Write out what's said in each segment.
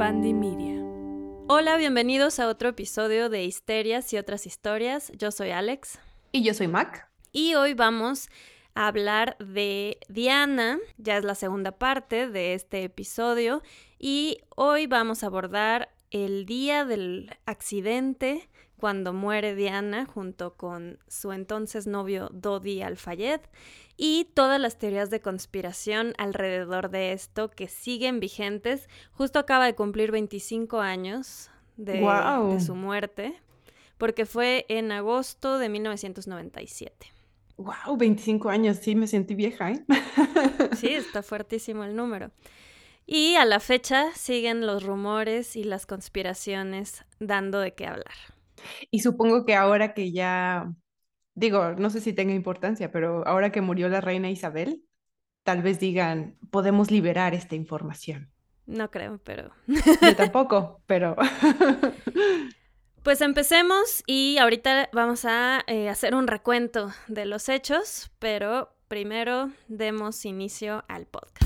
Media. Hola, bienvenidos a otro episodio de Histerias y otras historias. Yo soy Alex. Y yo soy Mac. Y hoy vamos a hablar de Diana. Ya es la segunda parte de este episodio. Y hoy vamos a abordar el día del accidente cuando muere Diana junto con su entonces novio Dodi Al-Fayed y todas las teorías de conspiración alrededor de esto que siguen vigentes. Justo acaba de cumplir 25 años de, su muerte, porque fue en agosto de 1997. ¡Wow! 25 años, sí, me sentí vieja, ¿eh? sí, está fuertísimo el número. Y a la fecha siguen los rumores y las conspiraciones dando de qué hablar. Y supongo que ahora que ya digo, no sé si tenga importancia, pero ahora que murió la reina Isabel, tal vez digan, podemos liberar esta información. No creo, pero... Yo tampoco, pero... Pues empecemos y ahorita vamos a eh, hacer un recuento de los hechos, pero primero demos inicio al podcast.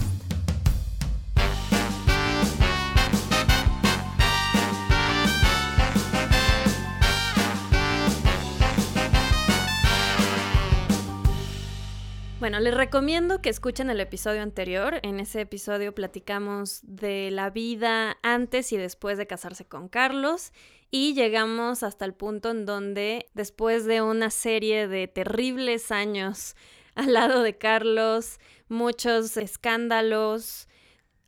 Bueno, les recomiendo que escuchen el episodio anterior. En ese episodio platicamos de la vida antes y después de casarse con Carlos y llegamos hasta el punto en donde después de una serie de terribles años al lado de Carlos, muchos escándalos,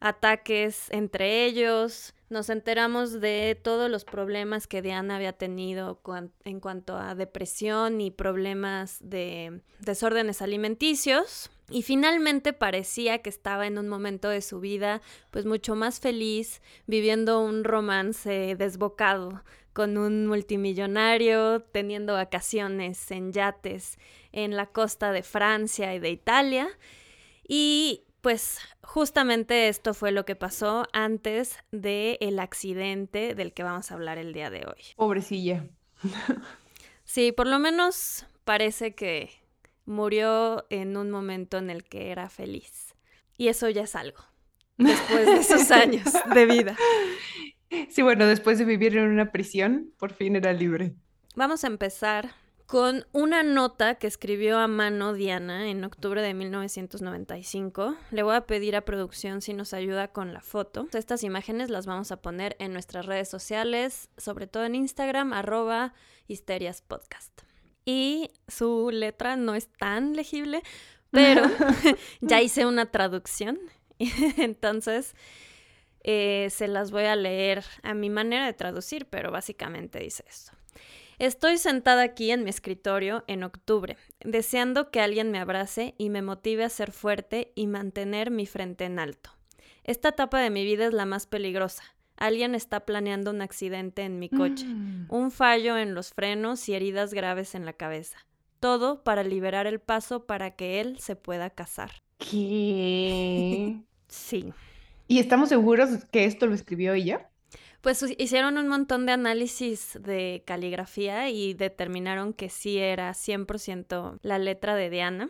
ataques entre ellos, nos enteramos de todos los problemas que Diana había tenido en cuanto a depresión y problemas de desórdenes alimenticios. Y finalmente parecía que estaba en un momento de su vida pues mucho más feliz, viviendo un romance desbocado con un multimillonario, teniendo vacaciones en yates en la costa de Francia y de Italia. Y pues justamente esto fue lo que pasó antes del el accidente del que vamos a hablar el día de hoy. Pobrecilla. Sí, por lo menos parece que murió en un momento en el que era feliz. Y eso ya es algo, después de esos años de vida. Sí, bueno, después de vivir en una prisión, por fin era libre. Vamos a empezar con una nota que escribió a mano Diana en octubre de 1995. Le voy a pedir a producción si nos ayuda con la foto. Estas imágenes las vamos a poner en nuestras redes sociales, sobre todo en Instagram, arroba histeriaspodcast. Y su letra no es tan legible, pero ya hice una traducción. Entonces, eh, se las voy a leer a mi manera de traducir, pero básicamente dice esto. Estoy sentada aquí en mi escritorio en octubre, deseando que alguien me abrace y me motive a ser fuerte y mantener mi frente en alto. Esta etapa de mi vida es la más peligrosa. Alguien está planeando un accidente en mi coche, mm. un fallo en los frenos y heridas graves en la cabeza. Todo para liberar el paso para que él se pueda casar. ¿Qué? sí. ¿Y estamos seguros que esto lo escribió ella? Pues hicieron un montón de análisis de caligrafía y determinaron que sí era 100% la letra de Diana.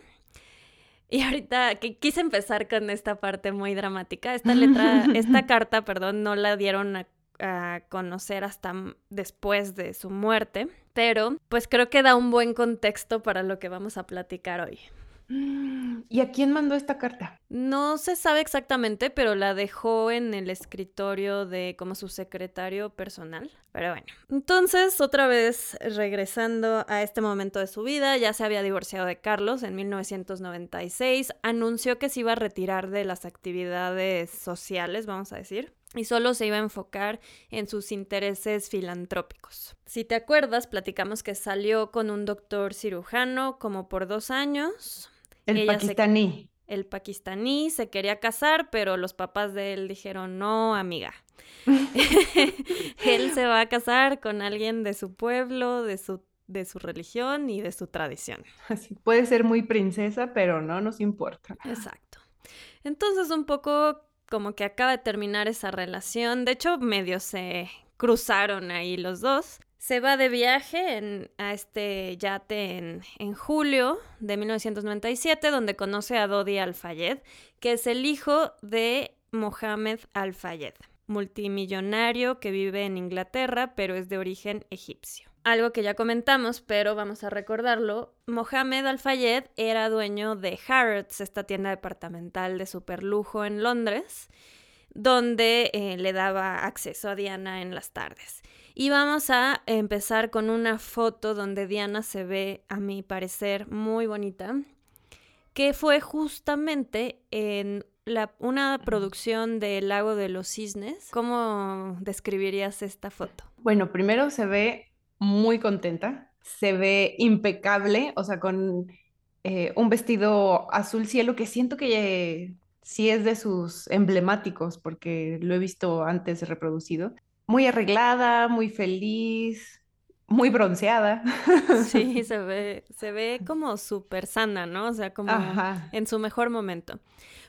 Y ahorita que quise empezar con esta parte muy dramática. Esta letra, esta carta, perdón, no la dieron a, a, conocer hasta después de su muerte, pero pues creo que da un buen contexto para lo que vamos a platicar hoy. ¿Y a quién mandó esta carta? No se sabe exactamente, pero la dejó en el escritorio de como su secretario personal. Pero bueno, entonces otra vez regresando a este momento de su vida, ya se había divorciado de Carlos en 1996, anunció que se iba a retirar de las actividades sociales, vamos a decir y solo se iba a enfocar en sus intereses filantrópicos. Si te acuerdas, platicamos que salió con un doctor cirujano como por dos años, el pakistaní. el pakistaní se quería casar, pero los papás de él dijeron, no, amiga. él se va a casar con alguien de su pueblo, de su, de su religión y de su tradición. Así, puede ser muy princesa, pero no nos importa. Exacto. Entonces, un poco como que acaba de terminar esa relación. De hecho, medio se cruzaron ahí los dos se va de viaje a este yate en, julio de 1997, donde conoce a Dodi Al-Fayed, que es el hijo de Mohamed Al-Fayed. multimillonario que vive en Inglaterra, pero es de origen egipcio. Algo que ya comentamos, pero vamos a recordarlo, Mohamed Al-Fayed era dueño de Harrods, esta tienda departamental de superlujo en Londres, donde eh, le daba acceso a Diana en las tardes. Y vamos a empezar con una foto donde Diana se ve, a mi parecer, muy bonita, que fue justamente en una producción del Lago de los Cisnes. ¿Cómo describirías esta foto? Bueno, primero se ve muy contenta, se ve impecable, o sea, con eh, un vestido azul cielo que siento que sí es de sus emblemáticos porque lo he visto antes reproducido. Muy arreglada, muy feliz, muy bronceada. Sí, se ve, se ve como súper sana, ¿no? O sea, como en su mejor momento.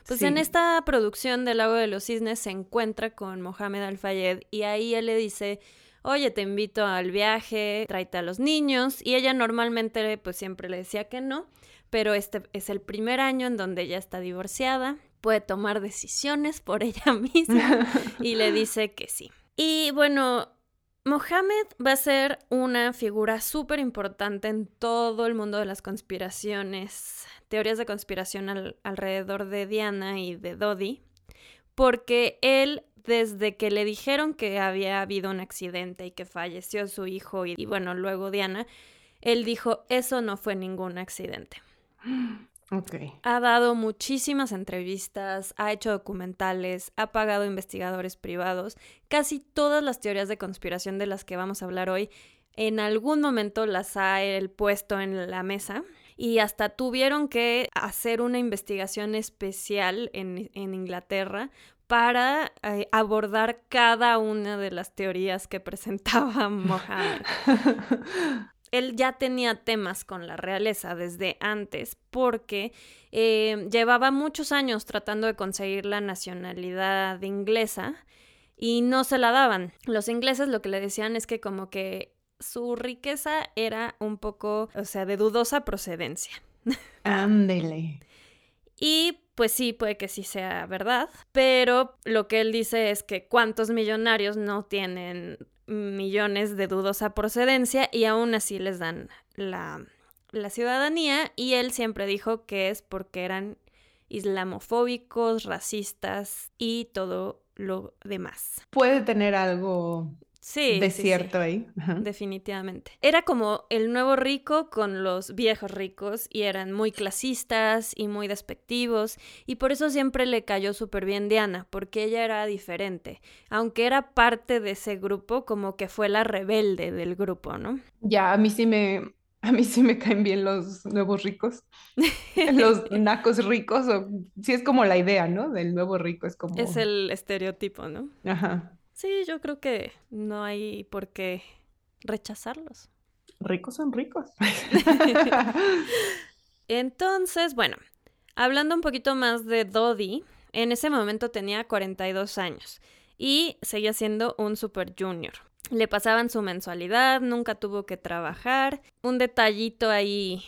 Pues en esta producción del Lago de los Cisnes se encuentra con Mohamed Al-Fayed y ahí él le dice, oye, te invito al viaje, tráete a los niños. Y ella normalmente pues siempre le decía que no, pero este es el primer año en donde ella está divorciada, puede tomar decisiones por ella misma y le dice que sí. Y bueno, Mohamed va a ser una figura súper importante en todo el mundo de las conspiraciones, teorías de conspiración alrededor de Diana y de Dodi, porque él, desde que le dijeron que había habido un accidente y que falleció su hijo y, y bueno, luego Diana, él dijo, eso no fue ningún accidente. Ha dado muchísimas entrevistas, ha hecho documentales, ha pagado investigadores privados. Casi todas las teorías de conspiración de las que vamos a hablar hoy, en algún momento las ha él puesto en la mesa. Y hasta tuvieron que hacer una investigación especial en, Inglaterra para eh, abordar cada una de las teorías que presentaba Mohammed. él ya tenía temas con la realeza desde antes porque eh, llevaba muchos años tratando de conseguir la nacionalidad inglesa y no se la daban. Los ingleses lo que le decían es que como que su riqueza era un poco, o sea, de dudosa procedencia. Ándele. y pues sí, puede que sí sea verdad, pero lo que él dice es que cuántos millonarios no tienen millones de dudosa procedencia y aún así les dan la, la ciudadanía y él siempre dijo que es porque eran islamofóbicos, racistas y todo lo demás. Puede tener algo Sí. Desierto ahí. Definitivamente. Era como el nuevo rico con los viejos ricos y eran muy clasistas y muy despectivos y por eso siempre le cayó súper bien Diana, porque ella era diferente. Aunque era parte de ese grupo, como que fue la rebelde del grupo, ¿no? Ya, a mí sí me, a mí sí me caen bien los nuevos ricos, los nacos ricos, o sí es como la idea, ¿no? Del nuevo rico, es como... Es el estereotipo, ¿no? Ajá. Sí, yo creo que no hay por qué rechazarlos. Ricos son ricos. Entonces, bueno, hablando un poquito más de Dodi, en ese momento tenía 42 años y seguía siendo un super junior. Le pasaban su mensualidad, nunca tuvo que trabajar. Un detallito ahí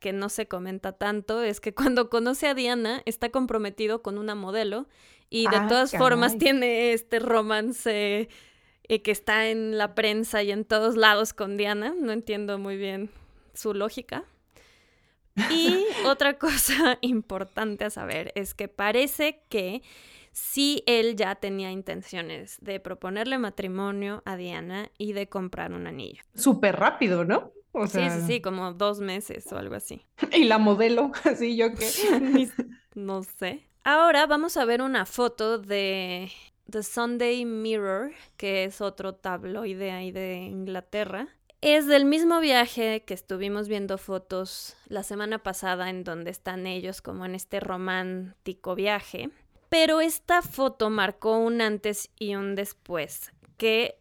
que no se comenta tanto es que cuando conoce a Diana está comprometido con una modelo y de ah, todas formas tiene este romance eh, que está en la prensa y en todos lados con Diana. No entiendo muy bien su lógica. Y otra cosa importante a saber es que parece que sí él ya tenía intenciones de proponerle matrimonio a Diana y de comprar un anillo. Súper rápido, ¿no? Sí, sí, sí, como dos meses o algo así. ¿Y la modelo? Así yo qué. no sé. Ahora vamos a ver una foto de The Sunday Mirror, que es otro tabloide ahí de Inglaterra. Es del mismo viaje que estuvimos viendo fotos la semana pasada en donde están ellos como en este romántico viaje. Pero esta foto marcó un antes y un después que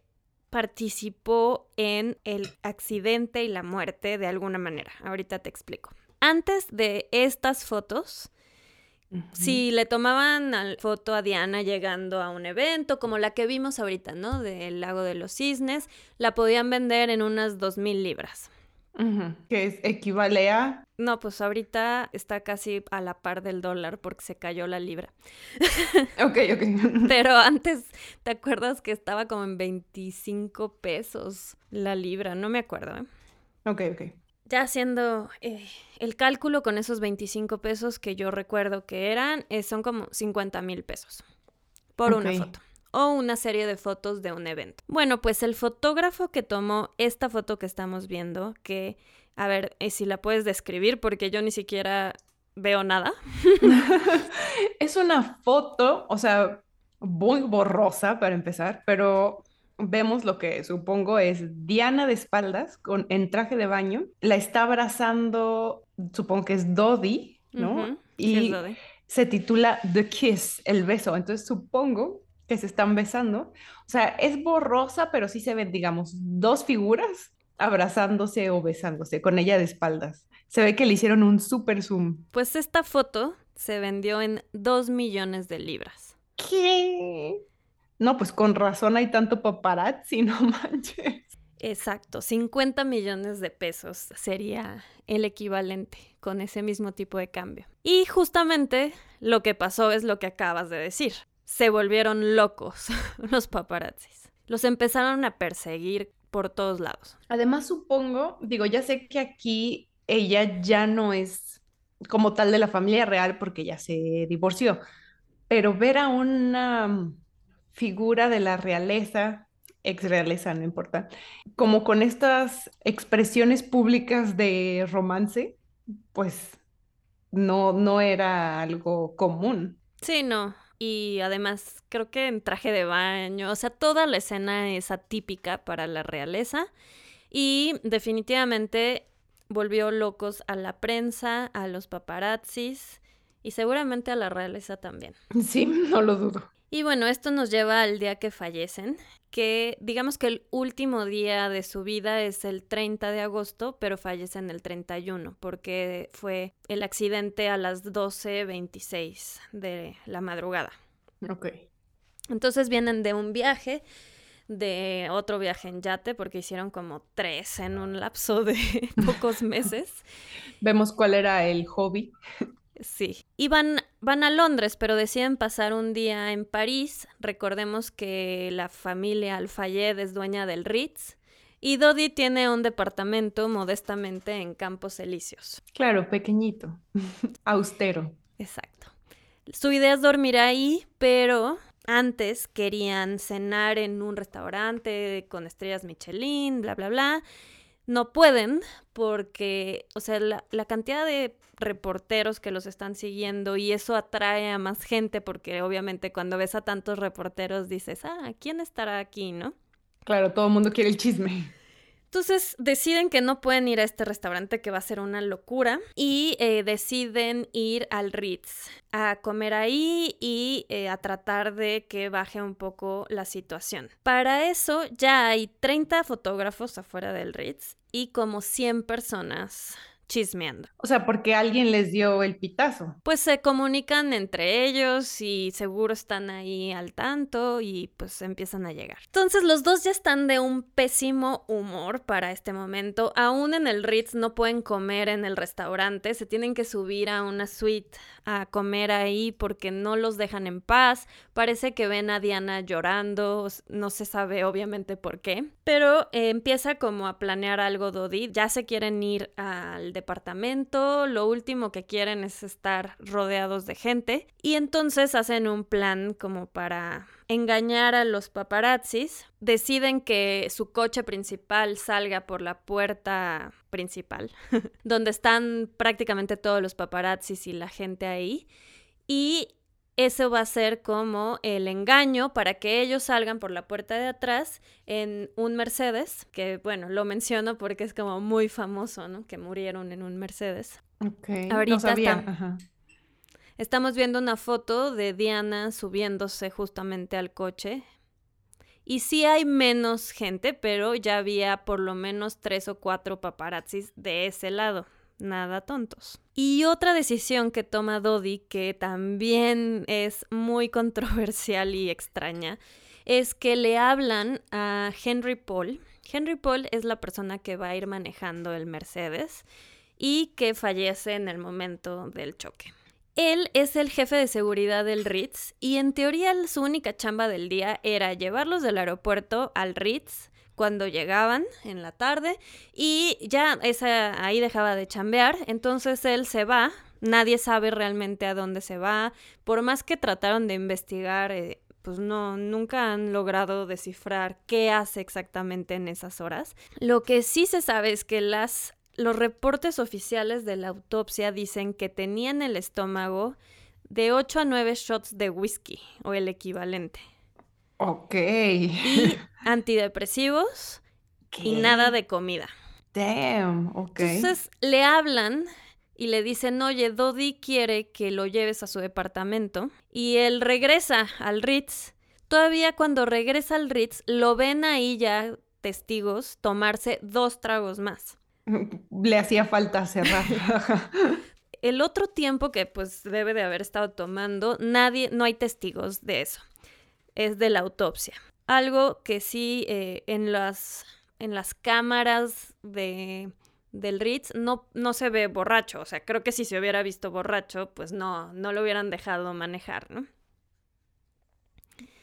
participó en el accidente y la muerte de alguna manera. Ahorita te explico. Antes de estas fotos, si le tomaban foto a Diana llegando a un evento, como la que vimos ahorita, ¿no? Del lago de los cisnes, la podían vender en unas dos mil libras. Que es, equivale a... No, pues ahorita está casi a la par del dólar porque se cayó la libra. Ok, ok. Pero antes, ¿te acuerdas que estaba como en 25 pesos la libra? No me acuerdo. ¿eh? Ok, ok. Ya haciendo eh, el cálculo con esos 25 pesos que yo recuerdo que eran, eh, son como 50 mil pesos por una foto o una serie de fotos de un evento. Bueno, pues el fotógrafo que tomó esta foto que estamos viendo, que, a ver, eh, si la puedes describir porque yo ni siquiera veo nada. Es una foto, o sea, muy borrosa para empezar, pero vemos lo que supongo es Diana de espaldas con, en traje de baño. La está abrazando, supongo que es Dodi, ¿no? Sí, es Y Dodi. se titula The Kiss, el beso. Entonces supongo que se están besando. O sea, es borrosa, pero sí se ven, digamos, dos figuras abrazándose o besándose con ella de espaldas. Se ve que le hicieron un super zoom. Pues esta foto se vendió en 2 millones de libras. ¿Qué? No, pues con razón hay tanto paparazzi, no manches. Exacto, 50 millones de pesos sería el equivalente con ese mismo tipo de cambio. Y justamente lo que pasó es lo que acabas de decir. Se volvieron locos los paparazzis. Los empezaron a perseguir por todos lados. Además, supongo, digo, ya sé que aquí ella ya no es como tal de la familia real porque ya se divorció, pero ver a una figura de la realeza, ex realeza, no importa, como con estas expresiones públicas de romance, pues no, no era algo común. Sí, no. Y además creo que en traje de baño, o sea, toda la escena es atípica para la realeza y definitivamente volvió locos a la prensa, a los paparazzis y seguramente a la realeza también. Sí, no lo dudo. Y bueno, esto nos lleva al día que fallecen, que digamos que el último día de su vida es el 30 de agosto, pero fallecen el 31 porque fue el accidente a las 12.26 de la madrugada. Ok. Entonces vienen de un viaje, de otro viaje en yate, porque hicieron como tres en un lapso de pocos meses. Vemos cuál era el hobby. Sí. Y van, van a Londres, pero deciden pasar un día en París. Recordemos que la familia Al-Fayed es dueña del Ritz. Y Dodi tiene un departamento modestamente en Campos Elíseos. Claro, pequeñito, austero. Exacto. Su idea es dormir ahí, pero antes querían cenar en un restaurante con estrellas Michelin, bla, bla, bla. No pueden porque, o sea, la, la, cantidad de reporteros que los están siguiendo y eso atrae a más gente porque obviamente cuando ves a tantos reporteros dices, ah, ¿quién estará aquí, no? Claro, todo el mundo quiere el chisme. Entonces deciden que no pueden ir a este restaurante que va a ser una locura y eh, deciden ir al Ritz a comer ahí y eh, a tratar de que baje un poco la situación. Para eso ya hay 30 fotógrafos afuera del Ritz y como 100 personas chismeando. O sea, porque alguien les dio el pitazo. Pues se comunican entre ellos y seguro están ahí al tanto y pues empiezan a llegar. Entonces los dos ya están de un pésimo humor para este momento. Aún en el Ritz no pueden comer en el restaurante, se tienen que subir a una suite a comer ahí porque no los dejan en paz. Parece que ven a Diana llorando, no se sabe obviamente por qué. Pero eh, empieza como a planear algo Dodi. Ya se quieren ir al departamento, lo último que quieren es estar rodeados de gente y entonces hacen un plan como para engañar a los paparazzis, deciden que su coche principal salga por la puerta principal, donde están prácticamente todos los paparazzis y la gente ahí y eso va a ser como el engaño para que ellos salgan por la puerta de atrás en un Mercedes, que bueno, lo menciono porque es como muy famoso, ¿no? Que murieron en un Mercedes. Ok, Ahorita no sabía. está- Ajá. Estamos viendo una foto de Diana subiéndose justamente al coche. Y sí hay menos gente, pero ya había por lo menos tres o cuatro paparazzis de ese lado. Nada tontos. Y otra decisión que toma Dodi, que también es muy controversial y extraña, es que le hablan a Henry Paul. Henry Paul es la persona que va a ir manejando el Mercedes y que fallece en el momento del choque. Él es el jefe de seguridad del Ritz y en teoría su única chamba del día era llevarlos del aeropuerto al Ritz cuando llegaban en la tarde y ya esa, ahí dejaba de chambear, entonces él se va, nadie sabe realmente a dónde se va, por más que trataron de investigar, eh, pues no, nunca han logrado descifrar qué hace exactamente en esas horas. Lo que sí se sabe es que las, los reportes oficiales de la autopsia dicen que tenía en el estómago de 8 a 9 shots de whisky o el equivalente. Ok. Y antidepresivos y nada de comida. Damn, ok. Entonces le hablan y le dicen, oye, Dodi quiere que lo lleves a su departamento. Y él regresa al Ritz. Todavía cuando regresa al Ritz, lo ven ahí ya testigos tomarse dos tragos más. Le hacía falta cerrar. El otro tiempo que pues debe de haber estado tomando, nadie, no hay testigos de eso es de la autopsia. Algo que sí eh, en, las, en las cámaras de, del Ritz no, no se ve borracho. O sea, creo que si se hubiera visto borracho, pues no, no lo hubieran dejado manejar, ¿no?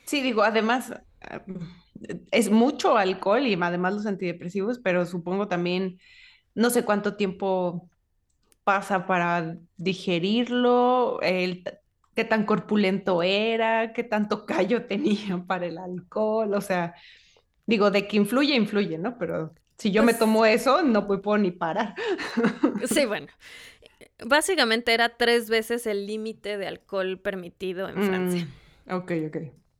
Sí, digo, además es mucho alcohol y además los antidepresivos, pero supongo también no sé cuánto tiempo pasa para digerirlo, qué tan corpulento era, qué tanto callo tenía para el alcohol, o sea, digo, de que influye, influye, ¿no? Pero si yo me pues tomo eso, no puedo ni parar. Sí, bueno. Básicamente era tres veces el límite de alcohol permitido en Francia. Mm, ok, ok.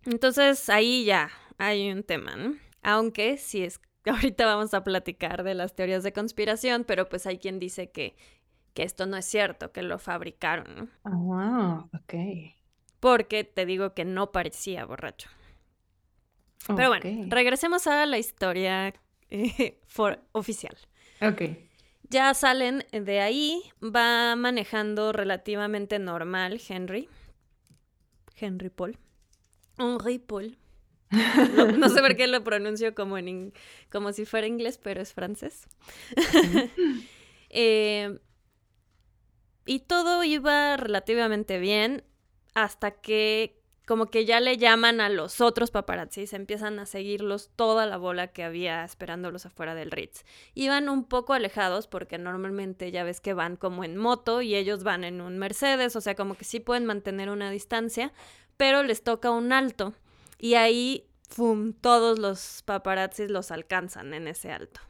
Entonces ahí ya hay un tema, ¿no? Aunque si es ahorita vamos a platicar de las teorías de conspiración, pero pues hay quien dice que que esto no es cierto, que lo fabricaron, ¿no? Ah, ok. Porque te digo que no parecía borracho. Pero bueno, regresemos a la historia eh, oficial. Ok. Ya salen de ahí, va manejando relativamente normal Henry. Henry Paul. Henry Paul. No, sé por qué lo pronuncio como, en, como si fuera inglés, pero es francés. eh, y todo iba relativamente bien hasta que como que ya le llaman a los otros paparazzis, empiezan a seguirlos toda la bola que había esperándolos afuera del Ritz. Iban un poco alejados porque normalmente ya ves que van como en moto y ellos van en un Mercedes, o sea, como que sí pueden mantener una distancia, pero les toca un alto y ahí, ¡fum!, todos los paparazzis los alcanzan en ese alto.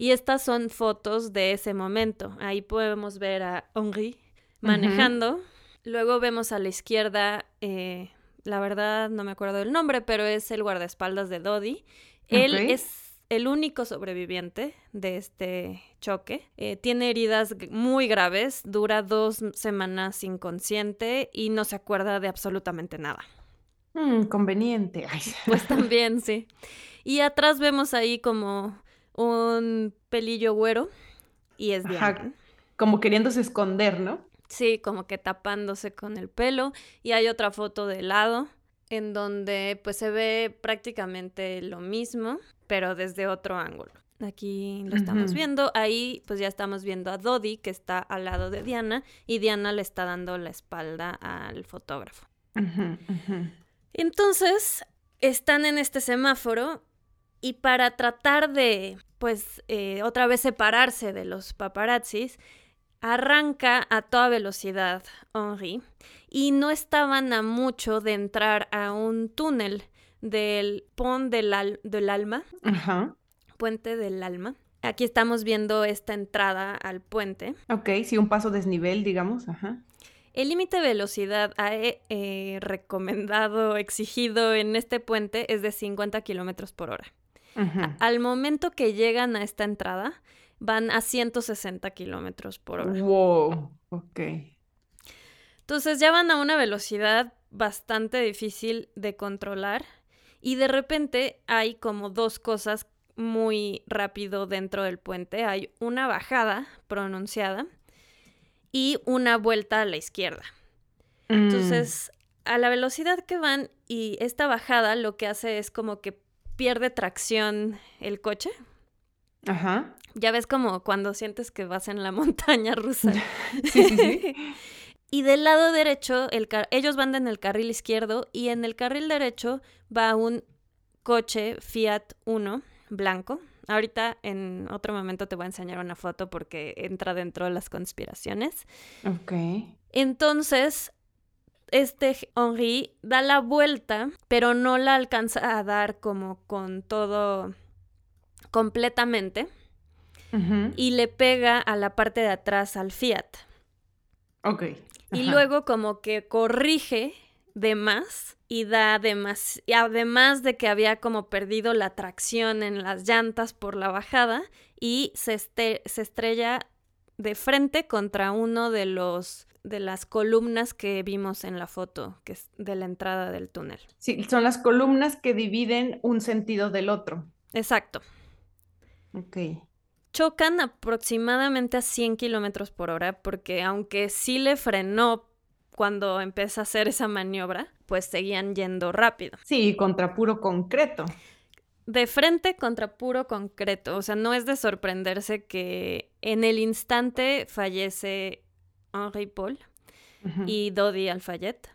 Y estas son fotos de ese momento. Ahí podemos ver a Henri manejando. Luego vemos a la izquierda, eh, la verdad no me acuerdo del nombre, pero es el guardaespaldas de Dodi. Él es el único sobreviviente de este choque. Eh, tiene heridas muy graves, dura dos semanas inconsciente y no se acuerda de absolutamente nada. Mm, conveniente. Pues también, sí. Y atrás vemos ahí como un pelillo güero y es Diana. como queriéndose esconder, ¿no? Sí, como que tapándose con el pelo. Y hay otra foto de lado en donde pues se ve prácticamente lo mismo, pero desde otro ángulo. Aquí lo estamos viendo. Ahí pues ya estamos viendo a Dodi que está al lado de Diana y Diana le está dando la espalda al fotógrafo. Entonces, están en este semáforo y para tratar de, pues, eh, otra vez separarse de los paparazzis, arranca a toda velocidad Henri y no estaban a mucho de entrar a un túnel del Pont del, del Alma, Ajá. Puente del Alma. Aquí estamos viendo esta entrada al puente. Ok, sí, un paso desnivel, digamos. Ajá. El límite de velocidad eh, recomendado, exigido en este puente es de 50 kilómetros por hora. Al momento que llegan a esta entrada, van a 160 kilómetros por hora. Wow, ok. Entonces ya van a una velocidad bastante difícil de controlar y de repente hay como dos cosas muy rápido dentro del puente. Hay una bajada pronunciada y una vuelta a la izquierda. Mm. Entonces, a la velocidad que van y esta bajada lo que hace es como que pierde tracción el coche. Ajá. Ya ves como cuando sientes que vas en la montaña rusa. sí, sí, sí. y del lado derecho, el ellos van en el carril izquierdo y en el carril derecho va un coche Fiat Uno blanco. Ahorita en otro momento te voy a enseñar una foto porque entra dentro de las conspiraciones. Ok. Entonces, este Henri da la vuelta, pero no la alcanza a dar como con todo completamente. Y le pega a la parte de atrás al Fiat. Ok. Y luego como que corrige de más y da además, y además de que había como perdido la tracción en las llantas por la bajada y se, se estrella de frente contra uno de los de las columnas que vimos en la foto, que es de la entrada del túnel. Sí, son las columnas que dividen un sentido del otro. Exacto. Ok. Chocan aproximadamente a 100 kilómetros por hora, porque aunque sí le frenó cuando empieza a hacer esa maniobra, pues seguían yendo rápido. Sí, contra puro concreto. De frente contra puro concreto. O sea, no es de sorprenderse que en el instante fallece Henri Paul y Dodi Alfayet.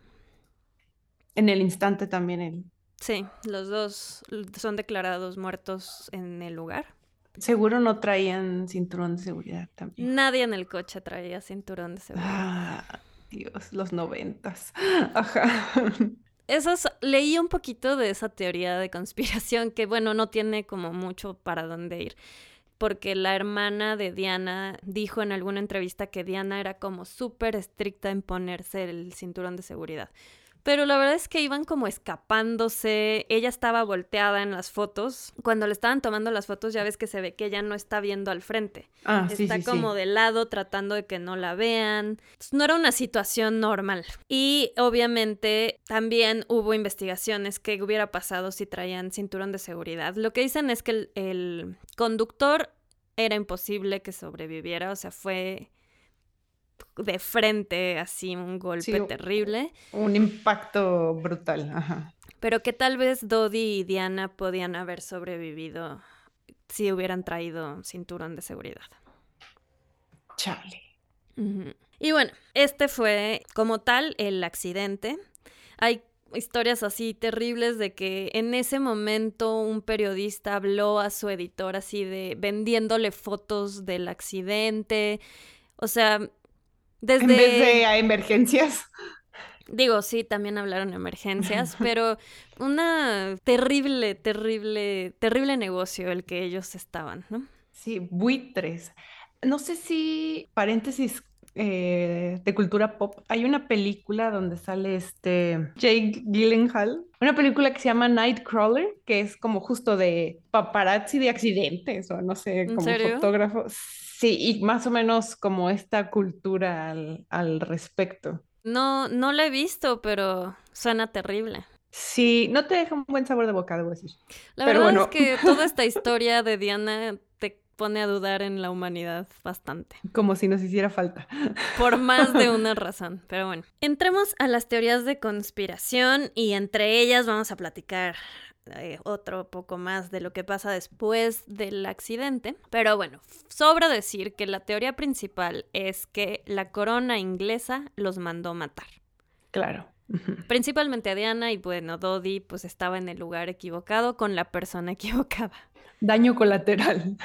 En el instante también él. Sí, los dos son declarados muertos en el lugar. Seguro no traían cinturón de seguridad también. Nadie en el coche traía cinturón de seguridad. Ah, Dios, los noventas. Ajá. Esas, leí un poquito de esa teoría de conspiración que, bueno, no tiene como mucho para dónde ir. Porque la hermana de Diana dijo en alguna entrevista que Diana era como súper estricta en ponerse el cinturón de seguridad. Pero la verdad es que iban como escapándose. Ella estaba volteada en las fotos. Cuando le estaban tomando las fotos, ya ves que se ve que ella no está viendo al frente. Ah, está como de lado tratando de que no la vean. no era una situación normal. Y obviamente también hubo investigaciones que hubiera pasado si traían cinturón de seguridad. Lo que dicen es que el, el conductor era imposible que sobreviviera, o sea, fue de frente, así un golpe terrible. Un impacto brutal, ajá. Pero que tal vez Dodi y Diana podían haber sobrevivido si hubieran traído cinturón de seguridad. Chale. Y bueno, este fue como tal el accidente. Hay historias así terribles de que en ese momento un periodista habló a su editor así de vendiéndole fotos del accidente. O sea, en vez de a emergencias. Digo, sí, también hablaron de emergencias, pero una terrible, terrible, terrible negocio el que ellos estaban, ¿no? Sí, buitres. No sé si, paréntesis eh, de cultura pop, hay una película donde sale este Jake Gyllenhaal, una película que se llama Nightcrawler, que es como justo de paparazzi de accidentes o no sé, como fotógrafo. Sí, y más o menos como esta cultura al, respecto. No, no la he visto, pero suena terrible. Sí, no te deja un buen sabor de boca, debo decir. La verdad es que toda esta historia de Diana pone a dudar en la humanidad bastante. Como si nos hiciera falta. Por más de una razón, pero bueno. Entremos a las teorías de conspiración y entre ellas vamos a platicar eh, otro poco más de lo que pasa después del accidente. Pero bueno, sobra decir que la teoría principal es que la corona inglesa los mandó matar. Claro. Principalmente a Diana y bueno, Dodi pues estaba en el lugar equivocado con la persona equivocada. Daño colateral.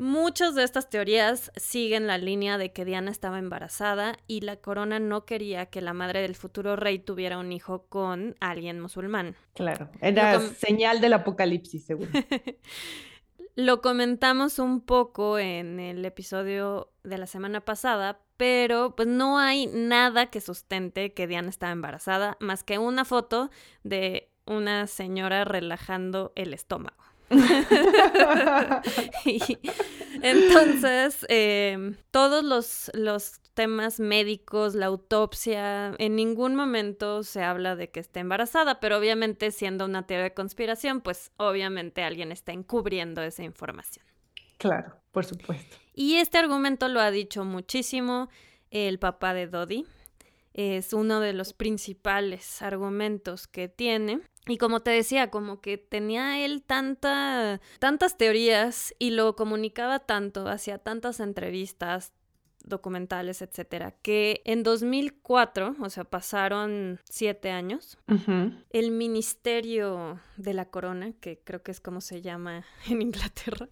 Muchas de estas teorías siguen la línea de que Diana estaba embarazada y la corona no quería que la madre del futuro rey tuviera un hijo con alguien musulmán. Claro, era señal del apocalipsis, seguro. Lo comentamos un poco en el episodio de la semana pasada, pero pues no hay nada que sustente que Diana estaba embarazada, más que una foto de una señora relajando el estómago. entonces, em, todos los, los temas médicos, la autopsia, en ningún momento se habla de que esté embarazada, pero obviamente siendo una teoría de conspiración, pues obviamente alguien está encubriendo esa información. Claro, por supuesto. Y este argumento lo ha dicho muchísimo el papá de Dodi, es uno de los principales argumentos que tiene. Y como te decía, como que tenía él tanta, tantas teorías y lo comunicaba tanto, hacía tantas entrevistas, documentales, etcétera, que en 2004, o sea, pasaron siete años, el Ministerio de la Corona, que creo que es como se llama en Inglaterra,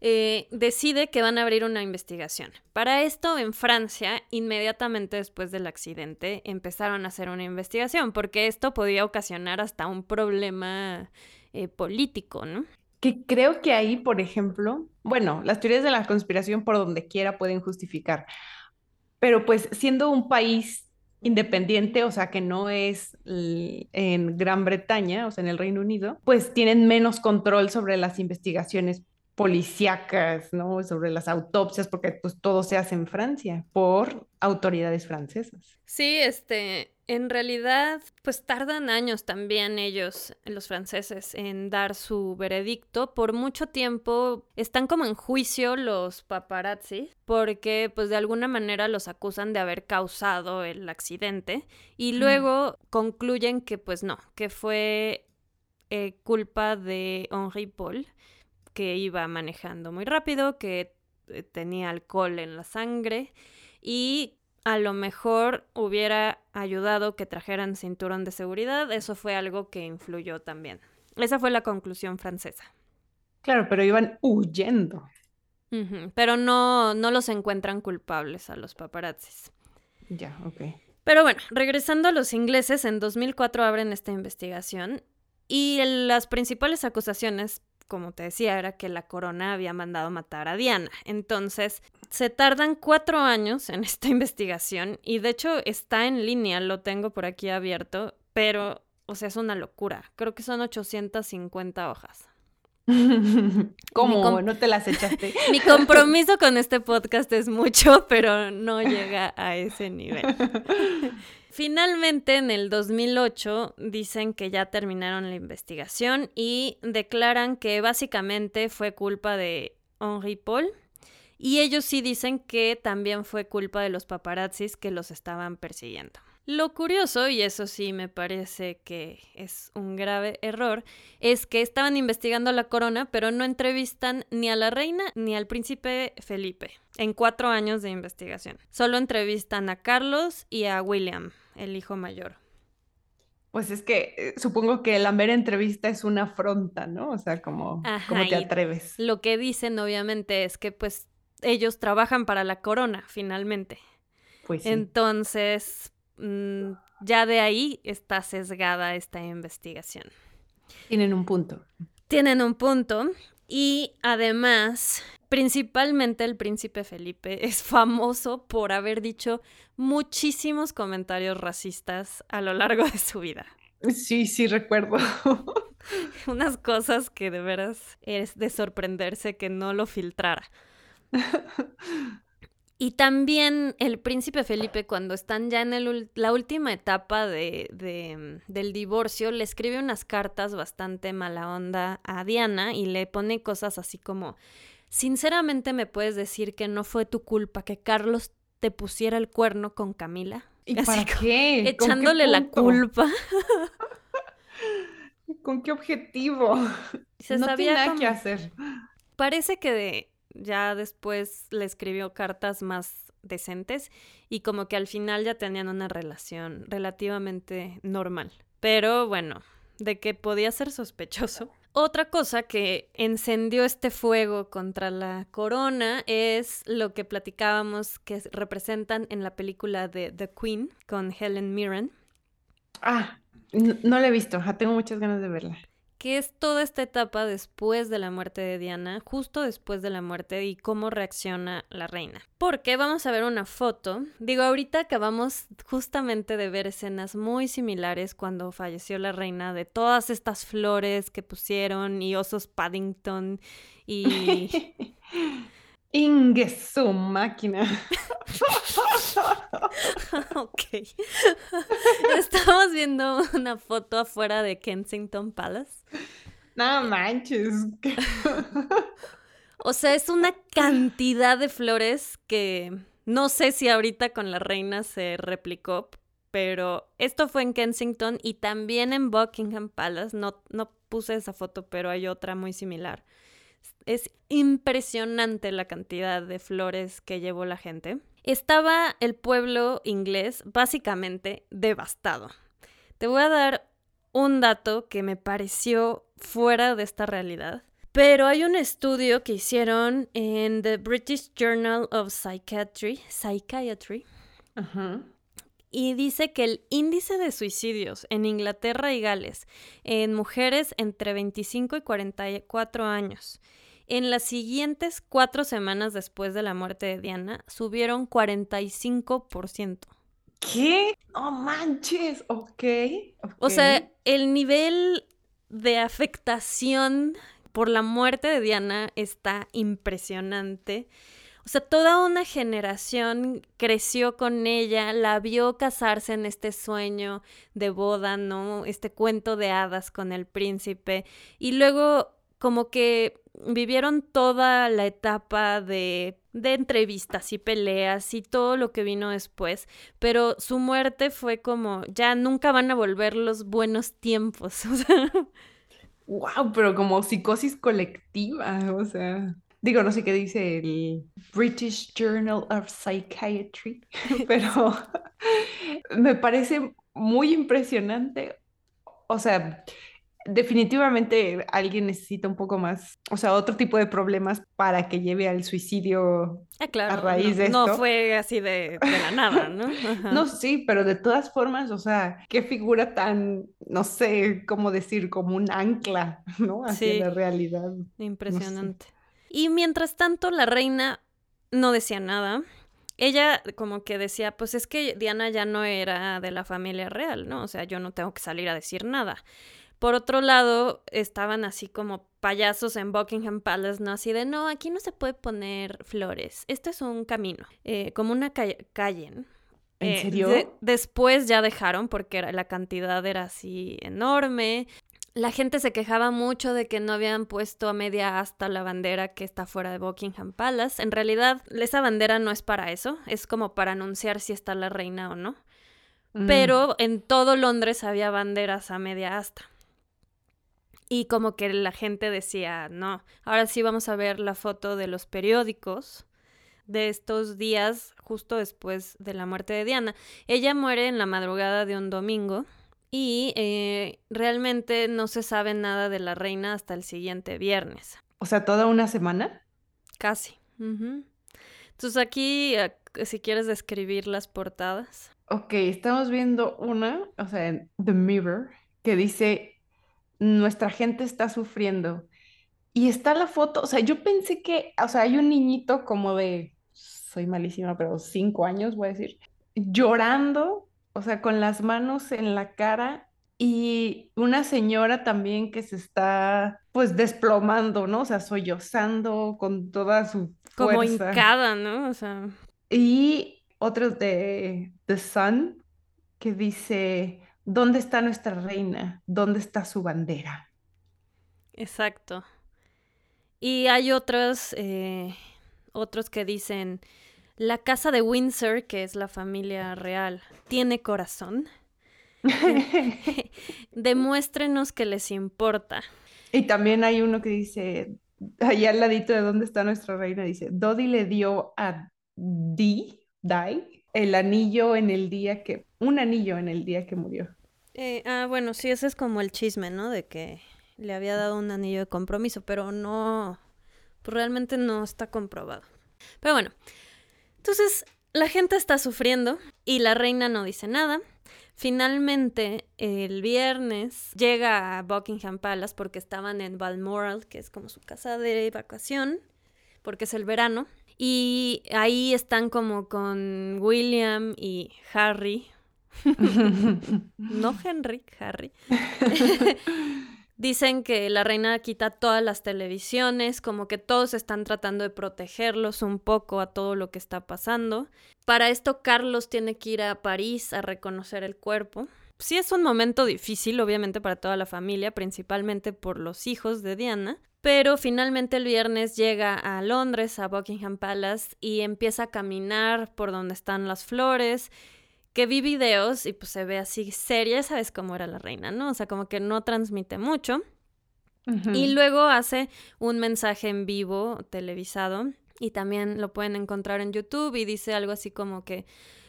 eh, decide que van a abrir una investigación. Para esto, en Francia, inmediatamente después del accidente, empezaron a hacer una investigación, porque esto podía ocasionar hasta un problema eh, político, ¿no? Que creo que ahí, por ejemplo, bueno, las teorías de la conspiración por donde quiera pueden justificar, pero pues siendo un país independiente, o sea, que no es en Gran Bretaña, o sea, en el Reino Unido, pues tienen menos control sobre las investigaciones policíacas, ¿no? Sobre las autopsias, porque pues todo se hace en Francia por autoridades francesas. Sí, este, en realidad, pues tardan años también ellos, los franceses, en dar su veredicto. Por mucho tiempo están como en juicio los paparazzi, porque pues de alguna manera los acusan de haber causado el accidente y luego concluyen que pues no, que fue eh, culpa de Henri Paul que iba manejando muy rápido, que eh, tenía alcohol en la sangre y a lo mejor hubiera ayudado que trajeran cinturón de seguridad. Eso fue algo que influyó también. Esa fue la conclusión francesa. Claro, pero iban huyendo. Pero no, no los encuentran culpables a los paparazzis. Ya, ok. Pero bueno, regresando a los ingleses, en 2004 abren esta investigación y las principales acusaciones como te decía, era que la corona había mandado matar a Diana. Entonces, se tardan cuatro años en esta investigación y de hecho está en línea, lo tengo por aquí abierto, pero, o sea, es una locura. Creo que son 850 hojas. ¿Cómo? ¿No te las echaste? Mi compromiso con este podcast es mucho, pero no llega a ese nivel. Finalmente, en el 2008, dicen que ya terminaron la investigación y declaran que básicamente fue culpa de Henri Paul. Y ellos sí dicen que también fue culpa de los paparazzis que los estaban persiguiendo. Lo curioso, y eso sí me parece que es un grave error, es que estaban investigando a la corona, pero no entrevistan ni a la reina ni al príncipe Felipe en cuatro años de investigación. Solo entrevistan a Carlos y a William, el hijo mayor. Pues es que eh, supongo que la mera entrevista es una afronta, ¿no? O sea, como, ¿cómo te atreves? Lo que dicen, obviamente, es que pues ellos trabajan para la corona, finalmente. Pues sí. Entonces, Mm, ya de ahí está sesgada esta investigación. Tienen un punto. Tienen un punto y además, principalmente el príncipe Felipe es famoso por haber dicho muchísimos comentarios racistas a lo largo de su vida. Sí, sí, recuerdo. Unas cosas que de veras es de sorprenderse que no lo filtrara. Y también el príncipe Felipe, cuando están ya en la última etapa de, del divorcio, le escribe unas cartas bastante mala onda a Diana y le pone cosas así como, sinceramente me puedes decir que no fue tu culpa que Carlos te pusiera el cuerno con Camila. ¿Y para qué? Echándole la culpa. ¿Con qué objetivo? Se no sabía nada que hacer. Parece que de ya después le escribió cartas más decentes y como que al final ya tenían una relación relativamente normal. Pero bueno, de que podía ser sospechoso. Otra cosa que encendió este fuego contra la corona es lo que platicábamos que representan en la película de The Queen con Helen Mirren. Ah, no, no la he visto, tengo muchas ganas de verla que es toda esta etapa después de la muerte de Diana, justo después de la muerte y cómo reacciona la reina. Porque vamos a ver una foto. Digo, ahorita acabamos justamente de ver escenas muy similares cuando falleció la reina, de todas estas flores que pusieron y osos Paddington y... Inge su máquina. ok. Estamos viendo una foto afuera de Kensington Palace. No manches. o sea, es una cantidad de flores que no sé si ahorita con la reina se replicó, pero esto fue en Kensington y también en Buckingham Palace. No, no puse esa foto, pero hay otra muy similar. Es impresionante la cantidad de flores que llevó la gente. Estaba el pueblo inglés básicamente devastado. Te voy a dar un dato que me pareció fuera de esta realidad. Pero hay un estudio que hicieron en The British Journal of Psychiatry, Psychiatry y dice que el índice de suicidios en Inglaterra y Gales en mujeres entre 25 y 44 años en las siguientes cuatro semanas después de la muerte de Diana subieron 45%. ¿Qué? No manches, ok. okay. O sea, el nivel de afectación por la muerte de Diana está impresionante. O sea, toda una generación creció con ella, la vio casarse en este sueño de boda, ¿no? Este cuento de hadas con el príncipe. Y luego como que vivieron toda la etapa de, de entrevistas y peleas y todo lo que vino después, pero su muerte fue como, ya nunca van a volver los buenos tiempos. Wow, pero como psicosis colectiva, o sea. Digo, no sé qué dice el British Journal of Psychiatry, pero me parece muy impresionante. O sea, definitivamente alguien necesita un poco más, o sea, otro tipo de problemas para que lleve al suicidio ah, claro, a raíz no, de esto. No fue así de, de la nada, ¿no? Ajá. No, sí, pero de todas formas, o sea, qué figura tan, no sé cómo decir, como un ancla, ¿no? Hacia Sí. la realidad. Impresionante. Y mientras tanto, la reina no decía nada. Ella como que decía, pues es que Diana ya no era de la familia real, ¿no? O sea, yo no tengo que salir a decir nada. Por otro lado, estaban así como payasos en Buckingham Palace, ¿no? Así de, no, aquí no se puede poner flores. Este es un camino, eh, como una ca- calle. ¿no? ¿En Eh, serio? de- después ya dejaron porque la cantidad era así enorme. La gente se quejaba mucho de que no habían puesto a media asta la bandera que está fuera de Buckingham Palace. En realidad, esa bandera no es para eso, es como para anunciar si está la reina o no. Mm. Pero en todo Londres había banderas a media asta. Y como que la gente decía, no, ahora sí vamos a ver la foto de los periódicos de estos días justo después de la muerte de Diana. Ella muere en la madrugada de un domingo y eh, realmente no se sabe nada de la reina hasta el siguiente viernes, O sea, toda una semana. casi. Entonces aquí, eh, si quieres describir las portadas. Ok, estamos viendo una, o sea, en The Mirror, que dice, nuestra gente está sufriendo. Y está la foto, o sea, yo pensé que, o sea, hay un niñito como de, soy malísima, pero cinco años, voy a decir, llorando, o sea, con las manos en la cara. Y una señora también que se está, pues, desplomando, ¿no? O sea, sollozando con toda su Como fuerza. hincada, ¿no? O sea, Y otros de The Sun que dice, ¿dónde está nuestra reina? ¿Dónde está su bandera? exacto. Y hay otros, eh, otros que dicen, la casa de Windsor, que es la familia real, tiene corazón. Demuéstrenos que les importa. Y también hay uno que dice, allá al ladito de dónde está nuestra reina, dice, Dodi le dio a Di, Di, el anillo en el día que, un anillo en el día que murió. Eh, ah, bueno, sí, ese es como el chisme, ¿no? De que le había dado un anillo de compromiso, pero no, pues realmente no está comprobado. Pero bueno, entonces la gente está sufriendo y la reina no dice nada. Finalmente, el viernes llega a Buckingham Palace porque estaban en Balmoral, que es como su casa de vacación, porque es el verano. Y ahí están como con William y Harry, no Henry, Harry. Dicen que la reina quita todas las televisiones, como que todos están tratando de protegerlos un poco a todo lo que está pasando. Para esto Carlos tiene que ir a París a reconocer el cuerpo. Sí es un momento difícil, obviamente, para toda la familia, principalmente por los hijos de Diana. Pero finalmente el viernes llega a Londres, a Buckingham Palace, y empieza a caminar por donde están las flores que vi videos y pues se ve así seria, sabes cómo era la reina, ¿no? O sea, como que no transmite mucho. Y luego hace un mensaje en vivo televisado y también lo pueden encontrar en YouTube y dice algo así como que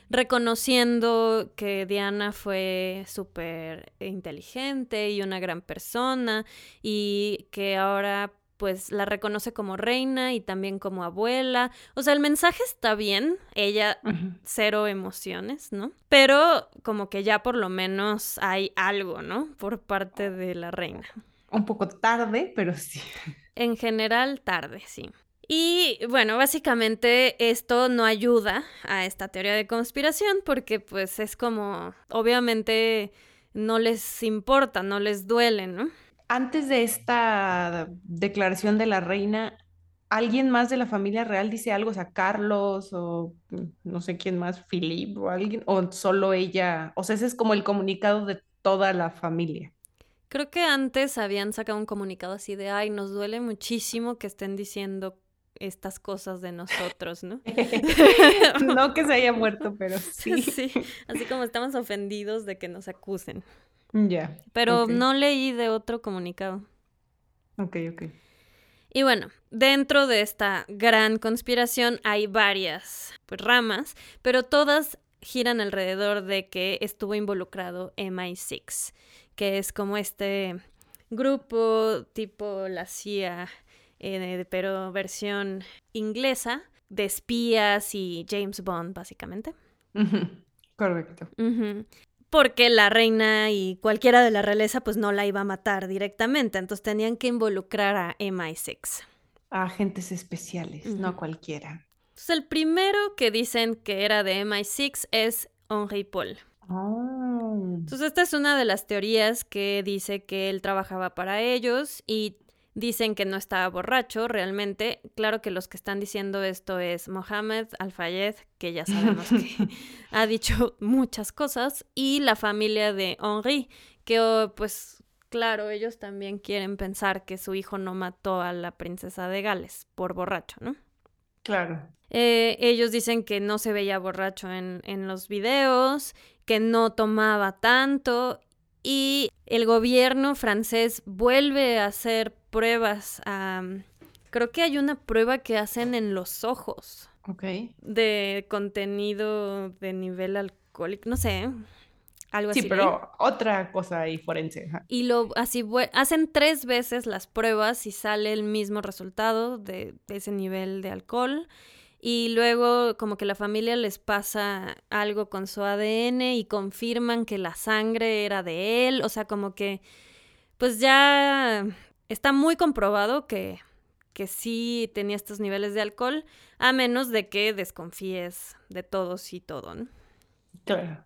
reconociendo que Diana fue súper inteligente y una gran persona y que ahora pues la reconoce como reina y también como abuela. O sea, el mensaje está bien, ella cero emociones, ¿no? Pero como que ya por lo menos hay algo, ¿no? Por parte de la reina. Un poco tarde, pero sí. En general, tarde, sí. Y bueno, básicamente esto no ayuda a esta teoría de conspiración porque pues es como, obviamente no les importa, no les duele, ¿no? Antes de esta declaración de la reina, ¿alguien más de la familia real dice algo? O sea, Carlos o no sé quién más, Philip o alguien, o solo ella, o sea, ese es como el comunicado de toda la familia. Creo que antes habían sacado un comunicado así de, ay, nos duele muchísimo que estén diciendo estas cosas de nosotros, ¿no? no que se haya muerto, pero sí. Sí, así como estamos ofendidos de que nos acusen. Ya. Pero no leí de otro comunicado. Ok, ok. Y bueno, dentro de esta gran conspiración hay varias pues, ramas, pero todas giran alrededor de que estuvo involucrado MI6, que es como este grupo tipo la CIA eh, pero versión inglesa, de espías y James Bond, básicamente. Correcto. Porque la reina y cualquiera de la realeza pues no la iba a matar directamente, entonces tenían que involucrar a MI6. A agentes especiales, no cualquiera. Entonces el primero que dicen que era de MI6 es Henri Paul. Oh. Entonces esta es una de las teorías que dice que él trabajaba para ellos y Dicen que no estaba borracho realmente. Claro que los que están diciendo esto es Mohamed Al-Fayed, que ya sabemos que ha dicho muchas cosas, y la familia de Henri, que oh, pues claro, ellos también quieren pensar que su hijo no mató a la princesa de Gales por borracho, ¿no? Claro. Eh, ellos dicen que no se veía borracho en, en los videos, que no tomaba tanto y el gobierno francés vuelve a hacer pruebas. creo que hay una prueba que hacen en los ojos. Ok. De contenido de nivel alcohólico, no sé. Algo así. Sí, pero otra cosa ahí forense. Y lo así hacen tres veces las pruebas y sale el mismo resultado de, de ese nivel de alcohol y luego como que la familia les pasa algo con su ADN y confirman que la sangre era de él, o sea, como que pues ya está muy comprobado que, que sí tenía estos niveles de alcohol, a menos de que desconfíes de todos y todo, ¿no? Claro.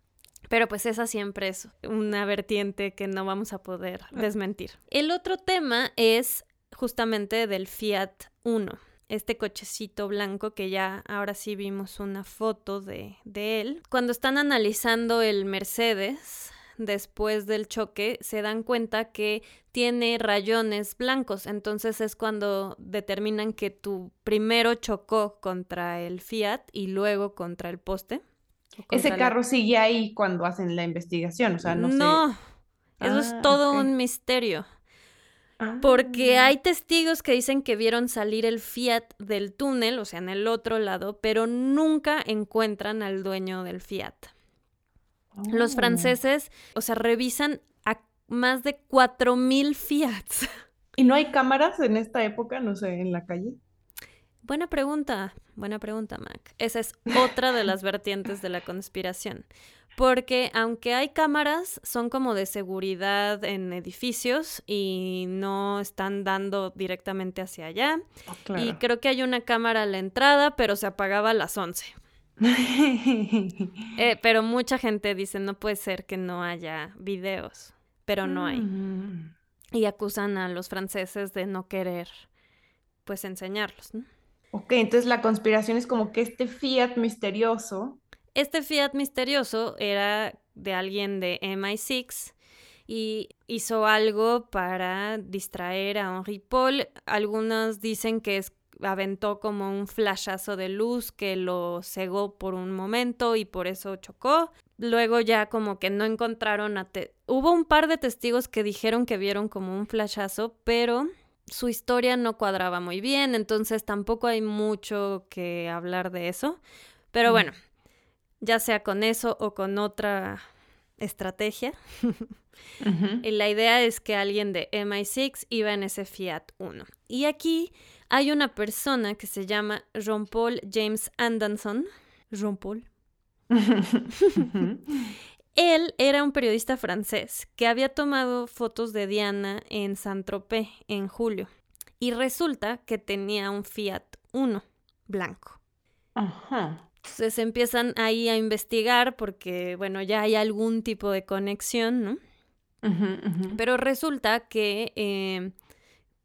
Pero pues esa siempre es una vertiente que no vamos a poder ah. desmentir. El otro tema es justamente del Fiat 1, este cochecito blanco que ya ahora sí vimos una foto de, de él. Cuando están analizando el Mercedes, después del choque se dan cuenta que tiene rayones blancos. Entonces es cuando determinan que tu primero chocó contra el Fiat y luego contra el poste. Ese carro sigue ahí cuando hacen la investigación, o sea, no, no eso es ah, todo un misterio. Porque ah. hay testigos que dicen que vieron salir el Fiat del túnel, o sea, en el otro lado, pero nunca encuentran al dueño del Fiat. Los oh. franceses, o sea, revisan a más de 4.000 Fiats. ¿Y no hay cámaras en esta época, no sé, en la calle? Buena pregunta, buena pregunta, Mac. Esa es otra de las vertientes de la conspiración. Porque aunque hay cámaras, son como de seguridad en edificios y no están dando directamente hacia allá. Oh, y creo que hay una cámara a la entrada, pero se apagaba a las 11. Eh, pero mucha gente dice, no puede ser que no haya videos, pero no hay. Mm. Y acusan a los franceses de no querer, pues, enseñarlos. ¿no? Ok, entonces la conspiración es como que este Fiat misterioso. Este Fiat misterioso era de alguien de MI6 y hizo algo para distraer a Henri Paul. Algunos dicen que es aventó como un flashazo de luz que lo cegó por un momento y por eso chocó. luego ya como que no encontraron a... Hubo un par de testigos que dijeron que vieron como un flashazo, pero su historia no cuadraba muy bien, entonces tampoco hay mucho que hablar de eso. Pero bueno, ya sea con eso o con otra estrategia, la idea es que alguien de MI6 iba en ese Fiat 1. Y aquí hay una persona que se llama Jean-Paul James Anderson. Jean-Paul. Él era un periodista francés que había tomado fotos de Diana en Saint-Tropez en julio. Y resulta que tenía un Fiat 1 blanco. Ajá. Entonces empiezan ahí a investigar porque, bueno, ya hay algún tipo de conexión, ¿no? Pero resulta que, eh,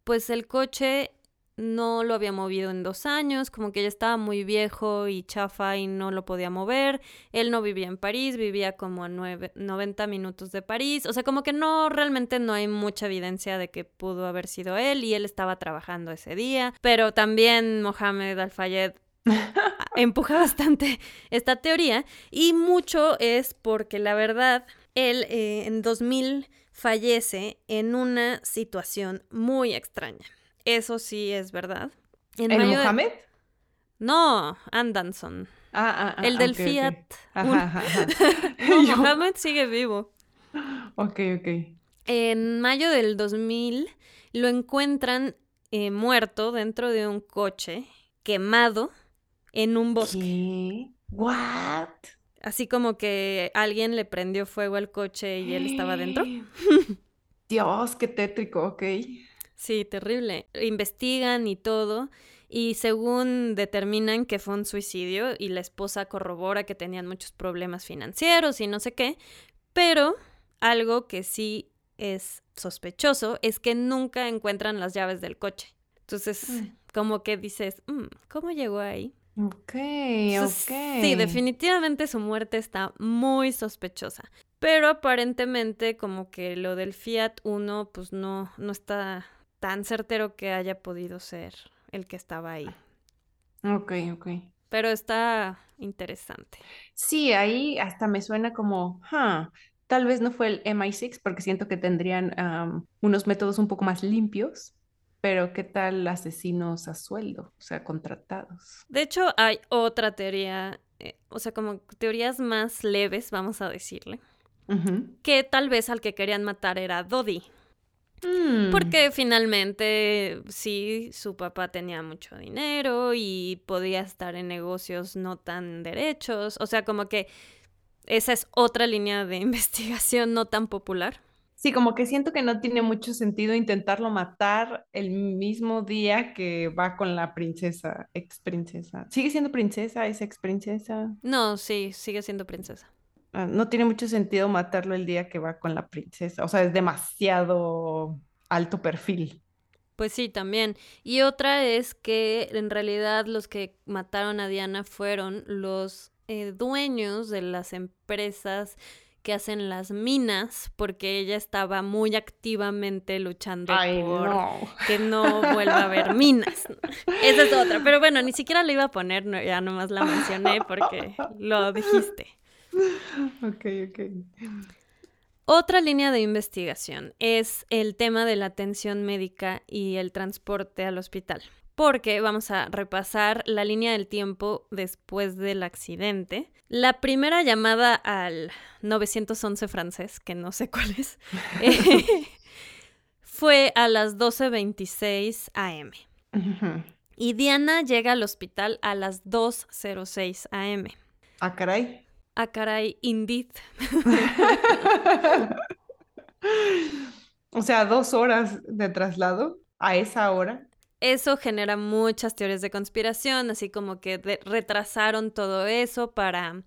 pues el coche no lo había movido en dos años, como que ya estaba muy viejo y chafa y no lo podía mover. Él no vivía en París, vivía como a 90 minutos de París. O sea, como que no, realmente no hay mucha evidencia de que pudo haber sido él y él estaba trabajando ese día. Pero también Mohamed Al-Fayed empuja bastante esta teoría y mucho es porque la verdad, él eh, en 2000 fallece en una situación muy extraña. Eso sí es verdad. ¿En. No, Anderson. Ah, ah, ah, el del Fiat. no, Mohamed sigue vivo. Ok, ok. En mayo del 2000 lo encuentran eh, muerto dentro de un coche, quemado en un bosque. ¿Qué? ¿What? Así como que alguien le prendió fuego al coche y él estaba dentro. Dios, qué tétrico, ok. Sí, terrible. Investigan y todo. Y según determinan que fue un suicidio y la esposa corrobora que tenían muchos problemas financieros y no sé qué, pero algo que sí es sospechoso es que nunca encuentran las llaves del coche. Entonces, mm. como que dices, mm, ¿cómo llegó ahí? Ok, ok. Sí, definitivamente su muerte está muy sospechosa. Pero aparentemente como que lo del Fiat 1 pues no, no está tan certero que haya podido ser el que estaba ahí. Ok, ok. Pero está interesante. Sí, ahí hasta me suena como, tal vez no fue el MI6 porque siento que tendrían unos métodos un poco más limpios pero ¿qué tal asesinos a sueldo, o sea, contratados? De hecho, hay otra teoría, eh, o sea, como teorías más leves, vamos a decirle, que tal vez al que querían matar era Dodi. Mm. Porque finalmente sí, su papá tenía mucho dinero y podía estar en negocios no tan derechos. O sea, como que esa es otra línea de investigación no tan popular. Sí, como que siento que no tiene mucho sentido intentarlo matar el mismo día que va con la princesa, ex princesa. ¿Sigue siendo princesa? ¿Es ex princesa? No, sí, sigue siendo princesa. Ah, no tiene mucho sentido matarlo el día que va con la princesa. O sea, es demasiado alto perfil. Pues sí, también. Y otra es que en realidad los que mataron a Diana fueron los eh, dueños de las empresas que hacen las minas, porque ella estaba muy activamente luchando por que no vuelva a haber minas. Esa es otra. Pero bueno, ni siquiera la iba a poner, ya nomás la mencioné porque lo dijiste. Ok, ok. Otra línea de investigación es el tema de la atención médica y el transporte al hospital porque vamos a repasar la línea del tiempo después del accidente. La primera llamada al 911 francés, que no sé cuál es, eh, fue a las 12.26 am. Y Diana llega al hospital a las 2.06 am. Ah, caray. Ah, caray, indeed. o sea, dos horas de traslado a esa hora. Eso genera muchas teorías de conspiración, así como que retrasaron todo eso para,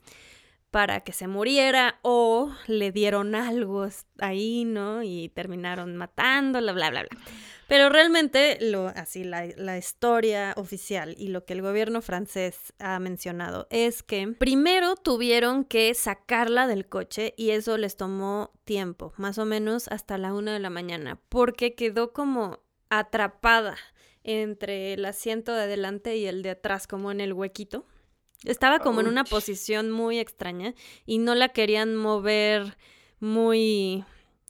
para que se muriera o le dieron algo ahí, ¿no? Y terminaron matándola, bla, bla, bla. Pero realmente, lo, así, la, la, historia oficial y lo que el gobierno francés ha mencionado es que primero tuvieron que sacarla del coche y eso les tomó tiempo, más o menos hasta la una de la mañana, porque quedó como atrapada entre el asiento de adelante y el de atrás, como en el huequito. Estaba como en una posición muy extraña y no la querían mover muy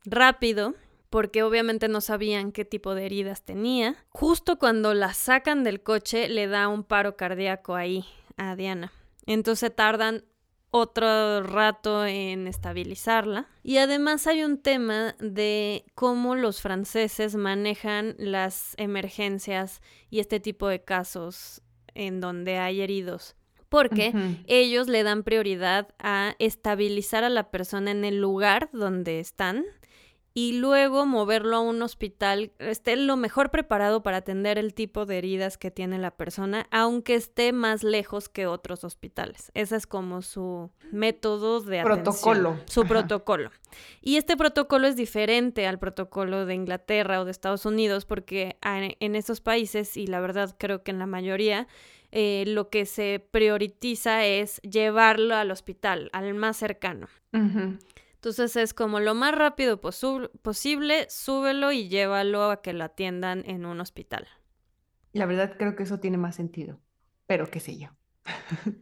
rápido porque obviamente no sabían qué tipo de heridas tenía. Justo cuando la sacan del coche le da un paro cardíaco ahí a Diana. Entonces tardan otro rato en estabilizarla. Y además hay un tema de cómo los franceses manejan las emergencias y este tipo de casos en donde hay heridos. Porque ellos le dan prioridad a estabilizar a la persona en el lugar donde están y luego moverlo a un hospital, esté lo mejor preparado para atender el tipo de heridas que tiene la persona, aunque esté más lejos que otros hospitales. Ese es como su método de protocolo. su protocolo. Y este protocolo es diferente al protocolo de Inglaterra o de Estados Unidos porque en esos países, y la verdad creo que en la mayoría, eh, lo que se prioriza es llevarlo al hospital, al más cercano. Entonces es como lo más rápido posible, súbelo y llévalo a que lo atiendan en un hospital. La verdad creo que eso tiene más sentido, pero qué sé yo.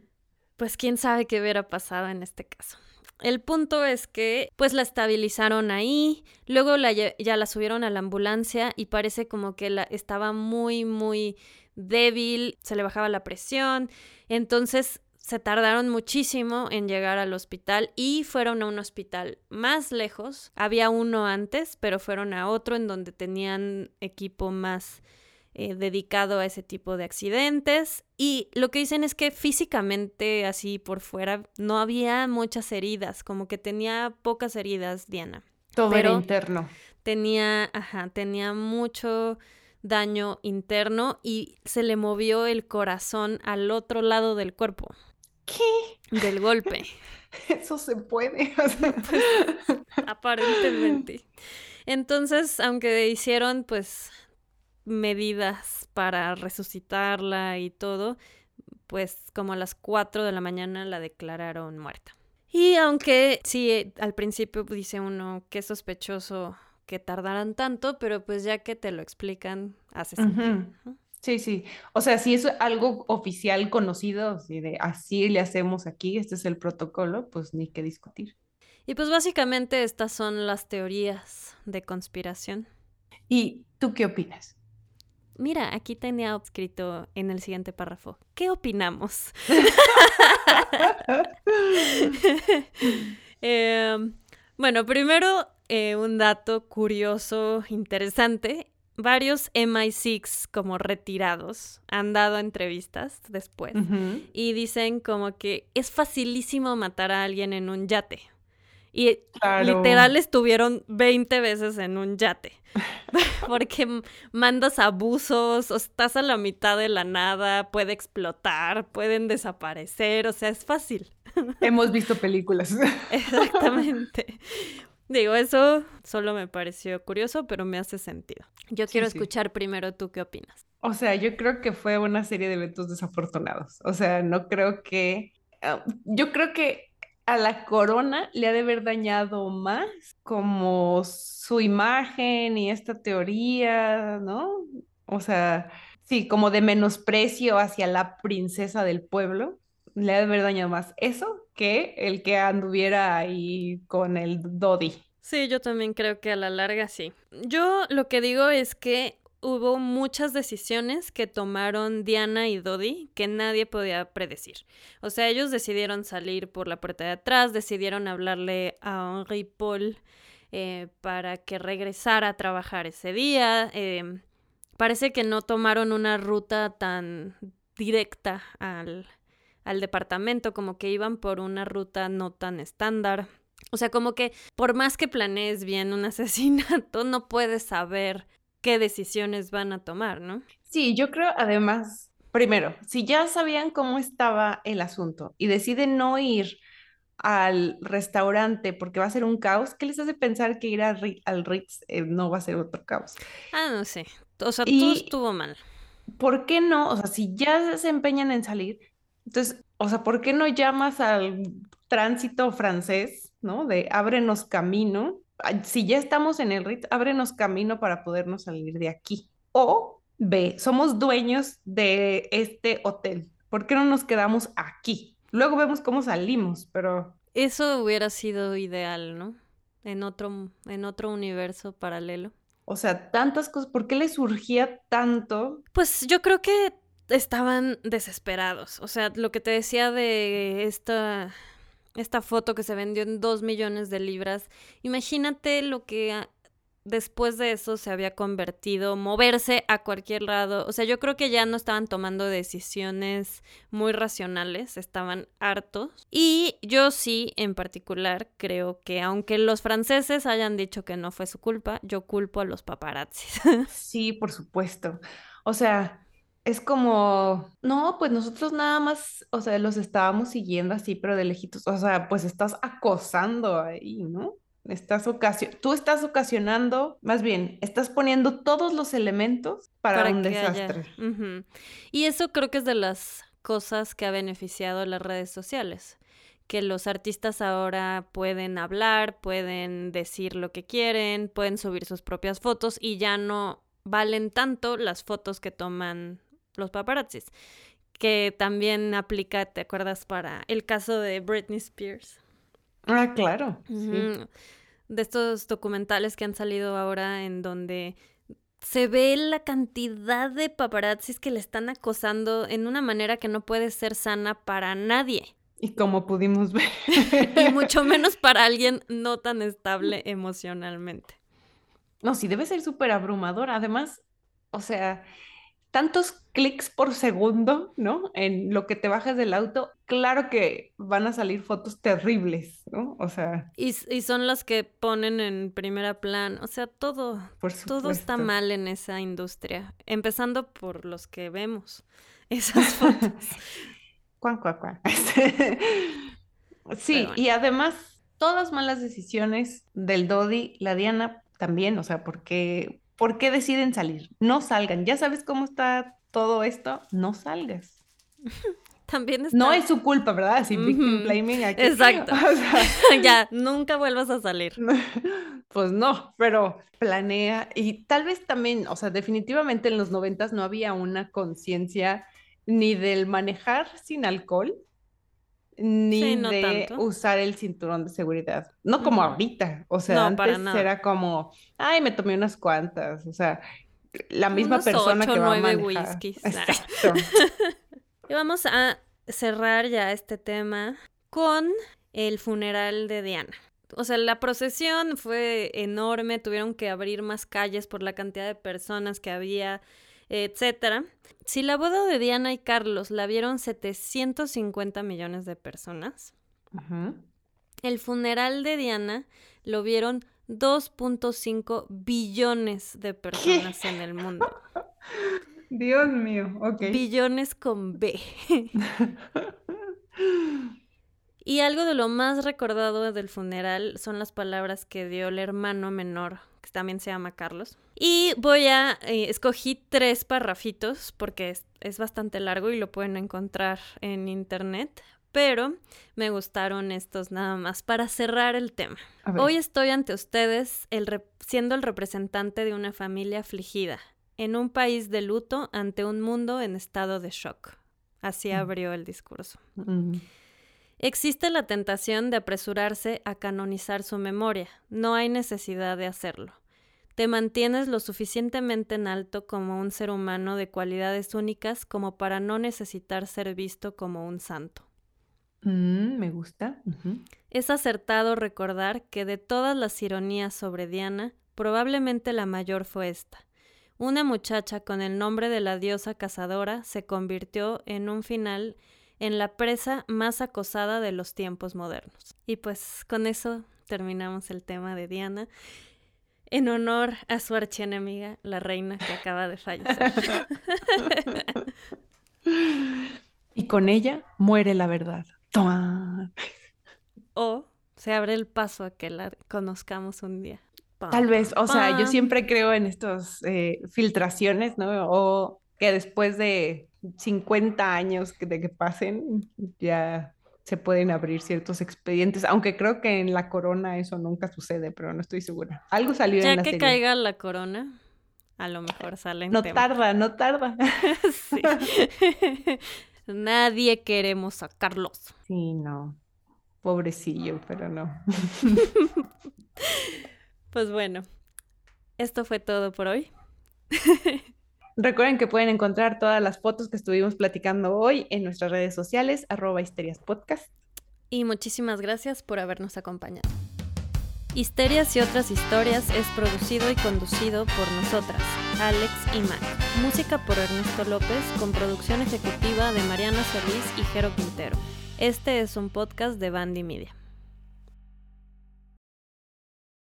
pues quién sabe qué hubiera pasado en este caso. El punto es que pues la estabilizaron ahí, luego ya la subieron a la ambulancia y parece como que la, estaba muy, muy débil, se le bajaba la presión, entonces se tardaron muchísimo en llegar al hospital y fueron a un hospital más lejos. Había uno antes, pero fueron a otro en donde tenían equipo más eh, dedicado a ese tipo de accidentes. Y lo que dicen es que físicamente, así por fuera, no había muchas heridas, como que tenía pocas heridas, Diana. Todo era interno. Tenía, ajá, tenía mucho daño interno y se le movió el corazón al otro lado del cuerpo. ¿Qué? Del golpe. Eso se puede. aparentemente. Entonces, aunque hicieron pues medidas para resucitarla y todo, pues como a las 4 de la mañana la declararon muerta. Y aunque sí, al principio dice uno que es sospechoso que tardaran tanto, pero pues ya que te lo explican, hace sentido. Sí, sí. O sea, si es algo oficial conocido, si de así le hacemos aquí, este es el protocolo, pues ni qué discutir. Y pues básicamente estas son las teorías de conspiración. ¿Y tú qué opinas? Mira, aquí tenía escrito en el siguiente párrafo, ¿qué opinamos? Em, bueno, primero eh, un dato curioso, interesante, varios MI6 como retirados han dado entrevistas después y dicen como que es facilísimo matar a alguien en un yate. Y literal estuvieron 20 veces en un yate. Porque mandas abusos, o estás a la mitad de la nada, puede explotar, pueden desaparecer, o sea, es fácil. Hemos visto películas. Exactamente. Digo, eso solo me pareció curioso, pero me hace sentido. Yo quiero escuchar primero tú qué opinas. O sea, yo creo que fue una serie de eventos desafortunados. O sea, no creo que... Ah, yo creo que a la corona le ha de haber dañado más como su imagen y esta teoría, ¿no? O sea, sí, como de menosprecio hacia la princesa del pueblo le ha de haber dañado más eso que el que anduviera ahí con el Dodi. Sí, yo también creo que a la larga sí. Yo lo que digo es que hubo muchas decisiones que tomaron Diana y Dodi que nadie podía predecir. O sea, ellos decidieron salir por la puerta de atrás, decidieron hablarle a Henri Paul eh, para que regresara a trabajar ese día. Em, parece que no tomaron una ruta tan directa al, al departamento, como que iban por una ruta no tan estándar. O sea, como que por más que planees bien un asesinato, no puedes saber qué decisiones van a tomar, ¿no? Sí, yo creo además, primero, si ya sabían cómo estaba el asunto y deciden no ir al restaurante porque va a ser un caos, ¿qué les hace pensar que ir al Ritz eh, no va a ser otro caos? Ah, no sé. O sea, todo estuvo mal. ¿Por qué no? O sea, si ya se empeñan en salir, entonces, o sea, ¿por qué no llamas al tránsito francés, ¿no? De ábrenos camino. Si ya estamos en el Ritz, ábrenos camino para podernos salir de aquí. O B, somos dueños de este hotel. ¿Por qué no nos quedamos aquí? Luego vemos cómo salimos, pero... Eso hubiera sido ideal, ¿no? En otro, en otro universo paralelo. O sea, tantas cosas, ¿por qué le surgía tanto? Pues yo creo que estaban desesperados. O sea, lo que te decía de esta, esta foto que se vendió en dos millones de libras. Imagínate lo que después de eso se había convertido moverse a cualquier lado. O sea, yo creo que ya no estaban tomando decisiones muy racionales, estaban hartos. Y yo sí, en particular, creo que aunque los franceses hayan dicho que no fue su culpa, yo culpo a los paparazzis. Sí, por supuesto. O sea, es como, no, pues nosotros nada más, o sea, los estábamos siguiendo así, pero de lejitos. O sea, pues estás acosando ahí, ¿no? Estás tú estás ocasionando, más bien, estás poniendo todos los elementos para, un desastre. Y eso creo que es de las cosas que ha beneficiado las redes sociales, que los artistas ahora pueden hablar, pueden decir lo que quieren, pueden subir sus propias fotos y ya no valen tanto las fotos que toman los paparazzis, que también aplica, ¿te acuerdas? Para el caso de Britney Spears. Ah, claro. De estos documentales que han salido ahora en donde se ve la cantidad de paparazzis que le están acosando en una manera que no puede ser sana para nadie. Y como pudimos ver. y mucho menos para alguien no tan estable emocionalmente. No, sí, debe ser súper abrumador. Además, o sea, tantos clics por segundo, ¿no? En lo que te bajas del auto, claro que van a salir fotos terribles, ¿no? O sea. Y, son las que ponen en primera plan. O sea, todo, todo está mal en esa industria. Empezando por los que vemos esas fotos. cuán, cuán, cuán. sí, y además, todas malas decisiones del Dodi, la Diana también, o sea, porque ¿Por qué deciden salir? No salgan. Ya sabes cómo está todo esto, no salgas. También está... No es su culpa, ¿verdad? Sin victim blaming aquí. Exacto. ya, nunca vuelvas a salir. Pues no, pero planea y tal vez también, o sea, definitivamente en los noventas no había una conciencia ni del manejar sin alcohol, ni de usar el cinturón de seguridad. No como ahorita, o sea, antes era como, ay, me tomé unas cuantas, o sea, la misma persona que va a manejar. whiskies. Exacto. y vamos a cerrar ya este tema con el funeral de Diana. O sea, la procesión fue enorme, tuvieron que abrir más calles por la cantidad de personas que había etcétera. Si la boda de Diana y Carlos la vieron 750 millones de personas, el funeral de Diana lo vieron 2.5 billones de personas en el mundo. Dios mío, ok. Billones con B. y algo de lo más recordado del funeral son las palabras que dio el hermano menor que también se llama Carlos. Y voy a, eh, escogí tres parrafitos porque es, bastante largo y lo pueden encontrar en internet, pero me gustaron estos nada más para cerrar el tema. Hoy estoy ante ustedes el siendo el representante de una familia afligida, en un país de luto ante un mundo en estado de shock. Así mm. abrió el discurso. Mm. Existe la tentación de apresurarse a canonizar su memoria. No hay necesidad de hacerlo. Te mantienes lo suficientemente en alto como un ser humano de cualidades únicas como para no necesitar ser visto como un santo. Mm, me gusta. Es acertado recordar que de todas las ironías sobre Diana, probablemente la mayor fue esta. Una muchacha con el nombre de la diosa cazadora se convirtió en un final en la presa más acosada de los tiempos modernos. Y pues con eso terminamos el tema de Diana en honor a su archienemiga, la reina que acaba de fallecer. y con ella muere la verdad. O se abre el paso a que la conozcamos un día. Tal vez, o sea, yo siempre creo en estas eh, filtraciones, ¿no? O que después de 50 años de que pasen, ya se pueden abrir ciertos expedientes, aunque creo que en la corona eso nunca sucede, pero no estoy segura. Algo salió ya en la que caiga la corona, a lo mejor sale No tarda, no tarda. sí. Nadie queremos a Carlos. Sí, no. Pobrecillo, pero no. pues bueno, esto fue todo por hoy. Recuerden que pueden encontrar todas las fotos que estuvimos platicando hoy en nuestras redes sociales, arroba histerias. Y muchísimas gracias por habernos acompañado. Histerias y otras historias es producido y conducido por nosotras, Alex y Mac. Música por Ernesto López con producción ejecutiva de Mariana Solís y Jero Quintero. Este es un podcast de Bandy Media.